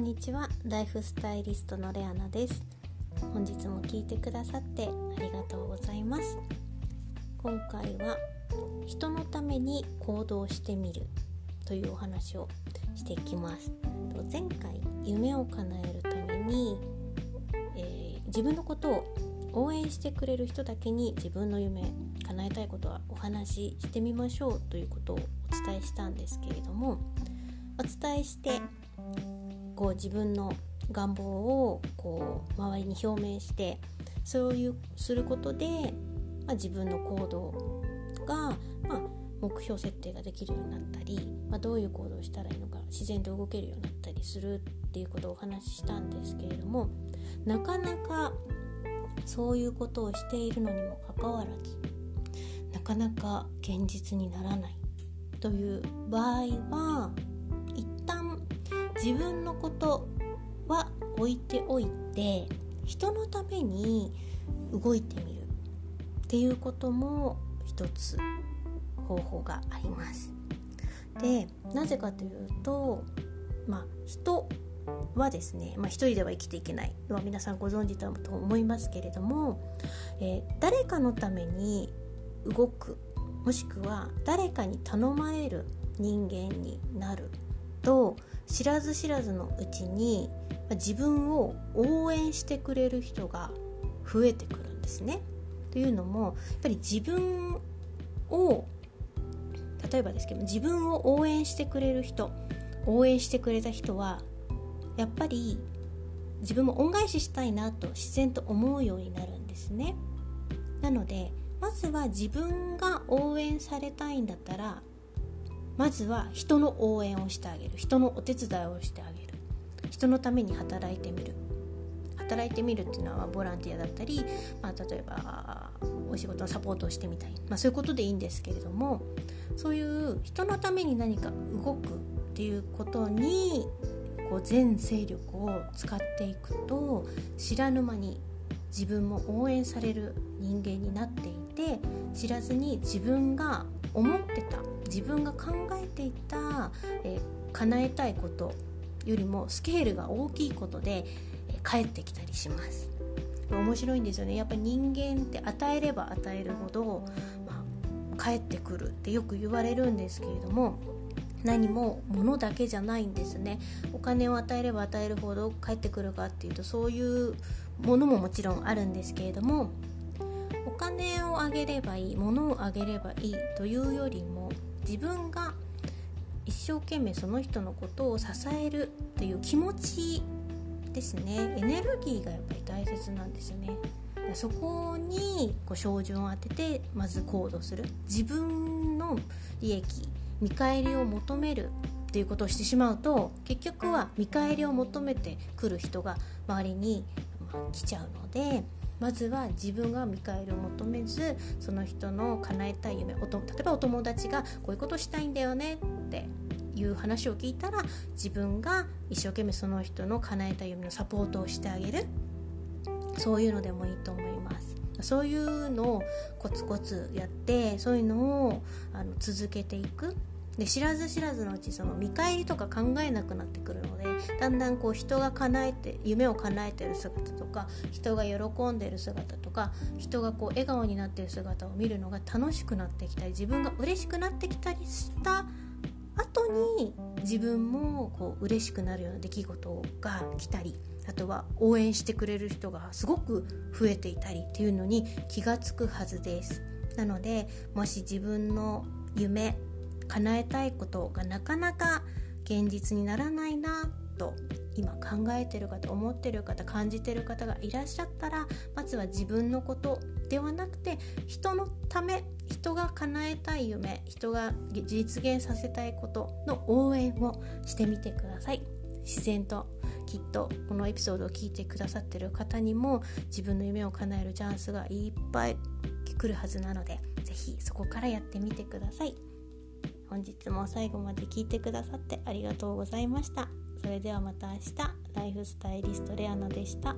んにちは。ライフスタイリストのレアナです。本日も聞いてくださってありがとうございます。今回は人のために行動してみるというお話をしていきます。前回夢を叶えるために、えー、自分のことを応援してくれる人だけに自分の夢叶えたいことはお話ししてみましょうということをお伝えしたんですけれどもお伝えしてこう自分の願望をこう周りに表明してそういうすることで、まあ、自分の行動が、まあ、目標設定ができるようになったり、まあ、どういう行動をしたらいいのか自然と動けるようになったりするっていうことをお話ししたんですけれどもなかなかそういうことをしているのにもかかわらずなかなか現実にならないという場合は自分のことは置いておいて人のために動いてみるっていうことも一つ方法があります。でなぜかというと、まあ、人はですね、まあ、一人では生きていけないのは皆さんご存知だと思いますけれども、えー、誰かのために動くもしくは誰かに頼まれる人間になると知らず知らずのうちに自分を応援してくれる人が増えてくるんですね。というのもやっぱり自分を例えばですけど自分を応援してくれる人応援してくれた人はやっぱり自分も恩返ししたいなと自然と思うようになるんですね。なのでまずは自分が応援されたいんだったらまずは人の応援をしてあげる。人のお手伝いをしてあげる。人のために働いてみる。働いてみるっていうのはボランティアだったり、まあ、例えばお仕事のサポートをしてみたい、まあ、そういうことでいいんですけれどもそういう人のために何か動くっていうことにこう全勢力を使っていくと知らぬ間に自分も応援される人間になっていて知らずに自分が思ってた自分が考えていた、えー、叶えたいことよりもスケールが大きいことで、えー、返ってきたりします。面白いんですよね。やっぱり人間って与えれば与えるほど、まあ、返ってくるってよく言われるんですけれども何も物だけじゃないんですね。お金を与えれば与えるほど返ってくるかっていうとそういうものももちろんあるんですけれども金をあげればいい物をあげればいいというよりも自分が一生懸命その人のことを支えるという気持ちですね。エネルギーがやっぱり大切なんですよね。そこにこう照準を当ててまず行動する。自分の利益見返りを求めるっていうことをしてしまうと結局は見返りを求めてくる人が周りに来ちゃうのでまずは自分が見返りを求めずその人の叶えたい夢例えばお友達がこういうことしたいんだよねっていう話を聞いたら自分が一生懸命その人の叶えたい夢のサポートをしてあげる。そういうのでもいいと思います。そういうのをコツコツやってそういうのをあの続けていく。で知らず知らずのうちその見返りとか考えなくなってくるのでだんだんこう人が叶えて夢を叶えてる姿とか人が喜んでる姿とか人がこう笑顔になってる姿を見るのが楽しくなってきたり自分が嬉しくなってきたりした後に自分もこう嬉しくなるような出来事が来たりあとは応援してくれる人がすごく増えていたりっていうのに気が付くはずです。なのでもし自分の夢叶えたいことがなかなか現実にならないなと今考えてる方思ってる方感じてる方がいらっしゃったらまずは自分のことではなくて人のため人が叶えたい夢人が実現させたいことの応援をしてみてください自然ときっとこのエピソードを聞いてくださってる方にも自分の夢を叶えるチャンスがいっぱい来るはずなので是非そこからやってみてください。本日も最後まで聞いてくださってありがとうございました。それではまた明日、ライフスタイリストレアナでした。